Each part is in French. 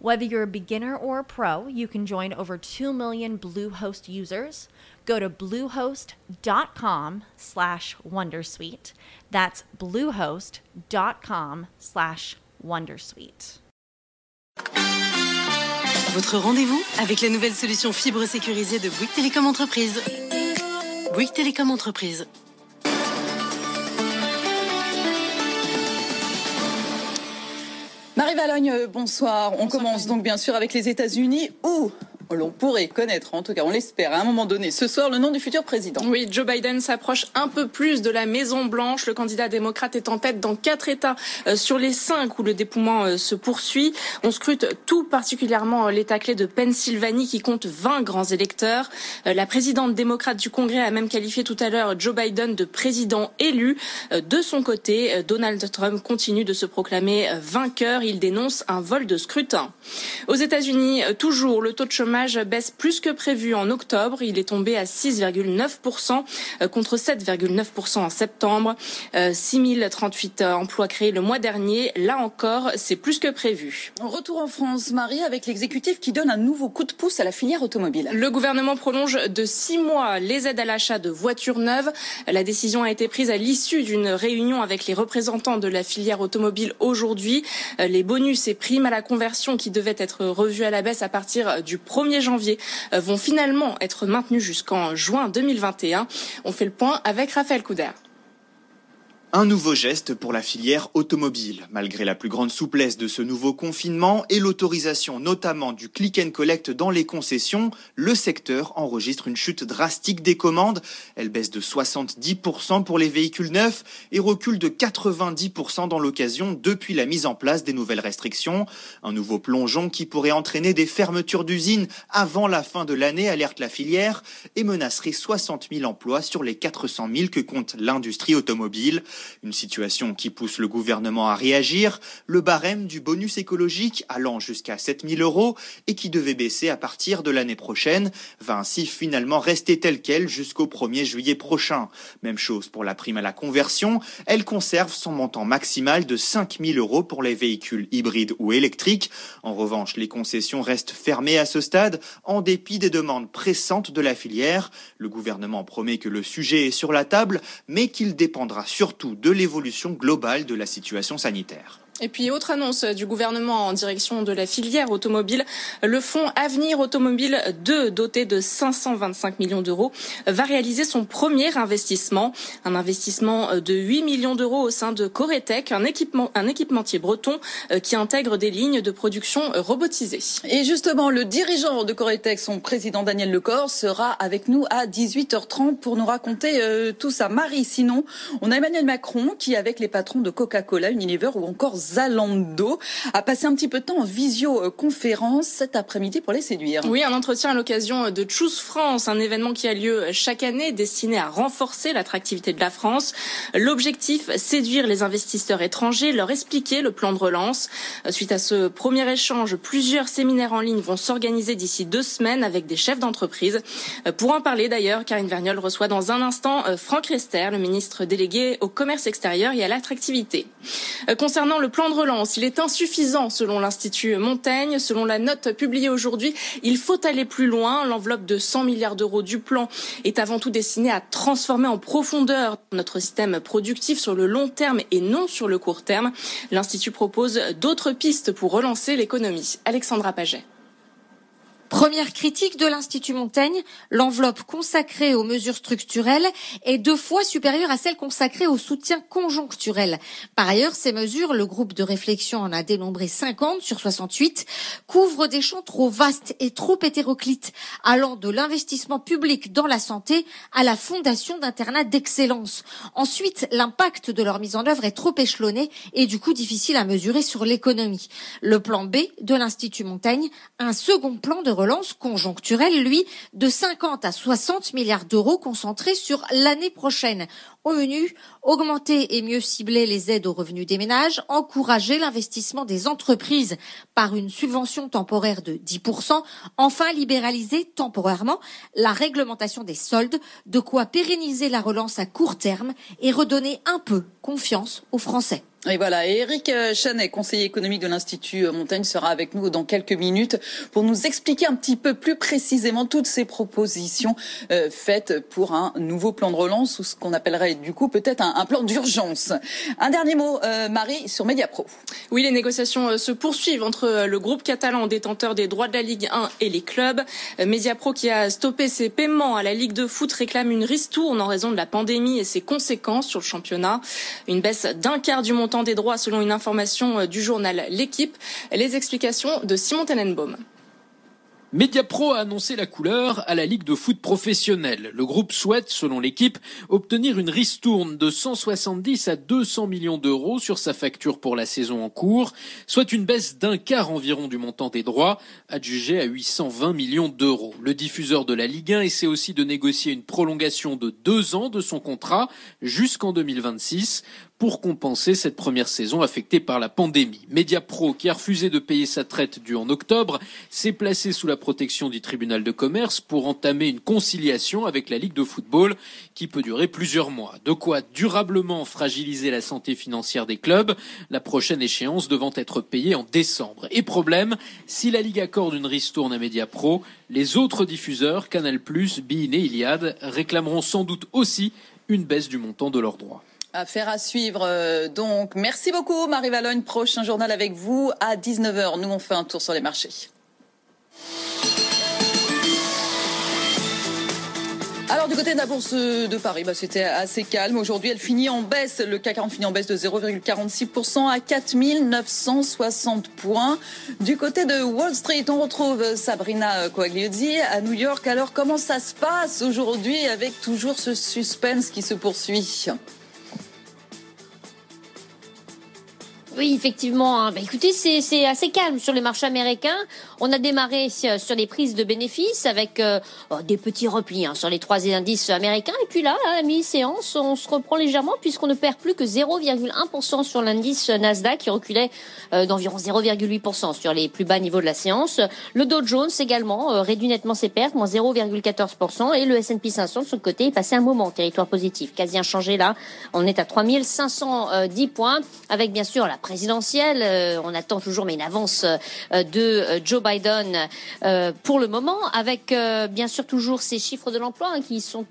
Whether you're a beginner or a pro, you can join over 2 million Bluehost users. Go to bluehost.com slash wondersuite. That's bluehost.com slash wondersuite. Votre rendez-vous avec la nouvelle solution fibre sécurisée de Bouygues Télécom Entreprise. Bouygues Télécom Entreprise. Marie Valogne, euh, bonsoir. On commence donc bien sûr avec les États-Unis où l'on pourrait connaître, en tout cas on l'espère, à un moment donné, ce soir, le nom du futur président. Oui, Joe Biden s'approche un peu plus de la Maison Blanche. Le candidat démocrate est en tête dans quatre États euh, sur les cinq où le dépouillement euh, se poursuit. On scrute tout particulièrement l'État clé de Pennsylvanie qui compte 20 grands électeurs. Euh, la présidente démocrate du Congrès a même qualifié tout à l'heure Joe Biden de président élu. De son côté, Donald Trump continue de se proclamer vainqueur. Il dénonce un vol de scrutin. Aux États-Unis, toujours, le taux de chômage baisse plus que prévu en octobre. Il est tombé à 6,9% euh, contre 7,9% en septembre. 6038 euh, emplois créés le mois dernier. Là encore, c'est plus que prévu. Retour en France, Marie, avec l'exécutif qui donne un nouveau coup de pouce à la filière automobile. Le gouvernement prolonge de six mois les aides à l'achat de voitures neuves. La décision a été prise à l'issue d'une réunion avec les représentants de la filière automobile aujourd'hui. Euh, les bonus et primes à la conversion qui devaient être revus à la baisse à partir du 1er 1er janvier euh, vont finalement être maintenus jusqu'en juin 2021. On fait le point avec Raphaël Couder. Un nouveau geste pour la filière automobile. Malgré la plus grande souplesse de ce nouveau confinement et l'autorisation notamment du click and collect dans les concessions, le secteur enregistre une chute drastique des commandes. Elle baisse de 70% pour les véhicules neufs et recule de 90% dans l'occasion depuis la mise en place des nouvelles restrictions. Un nouveau plongeon qui pourrait entraîner des fermetures d'usines avant la fin de l'année, alerte la filière, et menacerait 60 000 emplois sur les 400 000 que compte l'industrie automobile. Une situation qui pousse le gouvernement à réagir, le barème du bonus écologique allant jusqu'à 7000 euros et qui devait baisser à partir de l'année prochaine va ainsi finalement rester tel quel jusqu'au 1er juillet prochain. Même chose pour la prime à la conversion, elle conserve son montant maximal de 5000 euros pour les véhicules hybrides ou électriques. En revanche, les concessions restent fermées à ce stade en dépit des demandes pressantes de la filière. Le gouvernement promet que le sujet est sur la table, mais qu'il dépendra surtout de l'évolution globale de la situation sanitaire. Et puis, autre annonce du gouvernement en direction de la filière automobile, le fonds Avenir Automobile 2, doté de 525 millions d'euros, va réaliser son premier investissement, un investissement de 8 millions d'euros au sein de Coretech, un, équipement, un équipementier breton euh, qui intègre des lignes de production robotisées. Et justement, le dirigeant de Coretech, son président Daniel Lecor, sera avec nous à 18h30 pour nous raconter euh, tout ça. Marie, sinon, on a Emmanuel Macron qui, avec les patrons de Coca-Cola, Unilever ou encore Zalando a passé un petit peu de temps en visioconférence cet après-midi pour les séduire. Oui, un entretien à l'occasion de Choose France, un événement qui a lieu chaque année destiné à renforcer l'attractivité de la France. L'objectif, séduire les investisseurs étrangers, leur expliquer le plan de relance. Suite à ce premier échange, plusieurs séminaires en ligne vont s'organiser d'ici deux semaines avec des chefs d'entreprise. Pour en parler d'ailleurs, Karine Verniol reçoit dans un instant euh, Franck Rester, le ministre délégué au commerce extérieur et à l'attractivité. Euh, concernant le plan de relance. Il est insuffisant selon l'Institut Montaigne. Selon la note publiée aujourd'hui, il faut aller plus loin. L'enveloppe de 100 milliards d'euros du plan est avant tout destinée à transformer en profondeur notre système productif sur le long terme et non sur le court terme. L'Institut propose d'autres pistes pour relancer l'économie. Alexandra Paget. Première critique de l'Institut Montaigne, l'enveloppe consacrée aux mesures structurelles est deux fois supérieure à celle consacrée au soutien conjoncturel. Par ailleurs, ces mesures, le groupe de réflexion en a dénombré 50 sur 68, couvrent des champs trop vastes et trop hétéroclites, allant de l'investissement public dans la santé à la fondation d'internats d'excellence. Ensuite, l'impact de leur mise en œuvre est trop échelonné et du coup difficile à mesurer sur l'économie. Le plan B de l'Institut Montaigne, un second plan de relance conjoncturelle, lui, de 50 à 60 milliards d'euros concentrés sur l'année prochaine. Au menu, augmenter et mieux cibler les aides aux revenus des ménages, encourager l'investissement des entreprises par une subvention temporaire de 10%, enfin libéraliser temporairement la réglementation des soldes, de quoi pérenniser la relance à court terme et redonner un peu confiance aux Français. Et voilà, Eric euh, Chanet, conseiller économique de l'Institut euh, Montaigne, sera avec nous dans quelques minutes pour nous expliquer un petit peu plus précisément toutes ces propositions euh, faites pour un nouveau plan de relance ou ce qu'on appellerait du coup peut-être un, plan d'urgence. Un dernier mot, Marie, sur Mediapro. Oui, les négociations se poursuivent entre le groupe catalan détenteur des droits de la Ligue 1 et les clubs. Mediapro qui a stoppé ses paiements à la Ligue de foot réclame une ristourne en raison de la pandémie et ses conséquences sur le championnat. Une baisse d'un quart du montant des droits selon une information euh, du journal L'équipe. Les explications de Simon Tenenbaum. Mediapro a annoncé la couleur à la Ligue de foot professionnelle. Le groupe souhaite, selon l'équipe, obtenir une ristourne de 170 à 200 millions d'euros sur sa facture pour la saison en cours, soit une baisse d'un quart environ du montant des droits, adjugé à 820 millions d'euros. Le diffuseur de la Ligue 1 essaie aussi de négocier une prolongation de deux ans de son contrat jusqu'en 2026 pour compenser cette première saison affectée par la pandémie. Mediapro, qui a refusé de payer sa traite due en octobre, s'est placé sous la protection du tribunal de commerce pour entamer une conciliation avec la Ligue de football qui peut durer plusieurs mois. De quoi durablement fragiliser la santé financière des clubs, la prochaine échéance devant être payée en décembre. Et problème, si la Ligue accorde une ristourne à Mediapro, les autres diffuseurs, Canal+, Bein et Iliad, réclameront sans doute aussi une baisse du montant de leurs droits. Affaire à suivre. Euh, donc, merci beaucoup, Marie Valogne. Prochain journal avec vous à 19h. Nous, on fait un tour sur les marchés. Alors du côté de la bourse de Paris, bah, c'était assez calme. Aujourd'hui, elle finit en baisse. Le CAC 40 finit en baisse de 0,46% à 4960 points. Du côté de Wall Street, on retrouve Sabrina Coagliozzi à New York. Alors comment ça se passe aujourd'hui avec toujours ce suspense qui se poursuit? Oui, effectivement. Hein. Bah, écoutez, c'est assez calme sur les marchés américains. On a démarré sur les prises de bénéfices avec euh, oh, des petits replis hein, sur les trois indices américains. Et puis là, à la mi-séance, on se reprend légèrement puisqu'on ne perd plus que 0,1% sur l'indice Nasdaq qui reculait euh, d'environ 0,8% sur les plus bas niveaux de la séance. Le Dow Jones également euh, réduit nettement ses pertes, moins 0,14%. Et le S&P 500 de son côté est passé un moment en territoire positif, quasi inchangé là. On est à 3510 points avec bien sûr la présidentielle. Euh, on attend toujours, mais une avance euh, de euh, Joe Biden pour le moment, avec bien sûr toujours ces chiffres de l'emploi hein, qui sont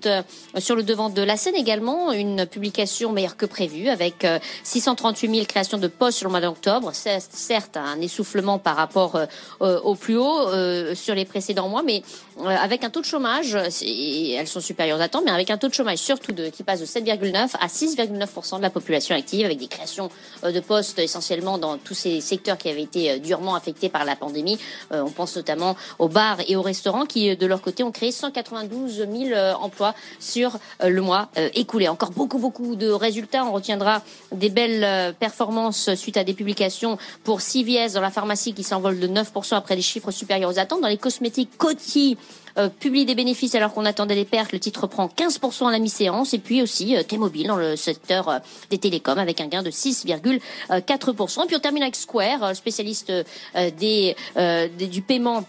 sur le devant de la scène également. Une publication meilleure que prévue, avec 638 000 créations de postes sur le mois d'octobre. Certes, un essoufflement par rapport au plus haut sur les précédents mois, mais avec un taux de chômage, elles sont supérieures à temps, mais avec un taux de chômage surtout de, qui passe de 7,9 à 6,9% de la population active, avec des créations de postes essentiellement dans tous ces secteurs qui avaient été euh, durement affectés par la pandémie. Euh, on pense notamment aux bars et aux restaurants qui, de leur côté, ont créé 192 000 euh, emplois sur le mois écoulé. Encore beaucoup, beaucoup de résultats. On retiendra des belles performances suite à des publications pour CVS dans la pharmacie qui s'envole de 9% après des chiffres supérieurs aux attentes. Dans les cosmétiques, Coty euh, publie des bénéfices alors qu'on attendait des pertes. Le titre prend 15% à la mi-séance. Et puis aussi euh, T-Mobile dans le secteur euh, des télécoms avec un gain de 6,4%. Et puis on termine avec Square, spécialiste du paiement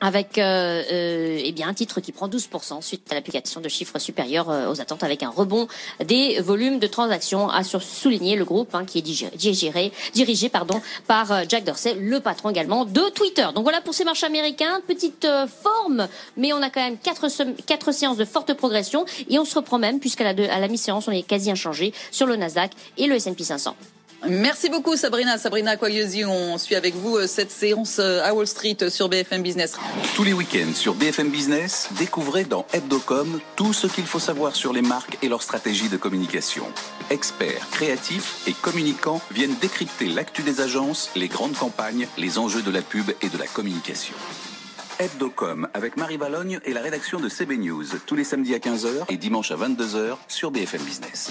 avec euh, euh, eh bien un titre qui prend 12% suite à l'application de chiffres supérieurs euh, aux attentes avec un rebond des volumes de transactions à souligner le groupe hein, qui est dirigé, dirigé pardon, par euh, Jack Dorsey, le patron également de Twitter. Donc voilà pour ces marchés américains, petite forme, mais on a quand même quatre, quatre séances de forte progression et on se reprend même puisqu'à la, à la mi-séance on est quasi inchangé sur le Nasdaq et le S&P 500. Merci beaucoup Sabrina. Sabrina Quagliosi, on suit avec vous euh, cette séance euh, à Wall Street euh, sur BFM Business. Tous les week-ends sur BFM Business, découvrez dans Hebdocom tout ce qu'il faut savoir sur les marques et leur stratégie de communication. Experts, créatifs et communicants viennent décrypter l'actu des agences, les grandes campagnes, les enjeux de la pub et de la communication. Hebdocom avec Marie Valogne et la rédaction de CB News tous les samedis à 15h et dimanche à 22h sur BFM Business.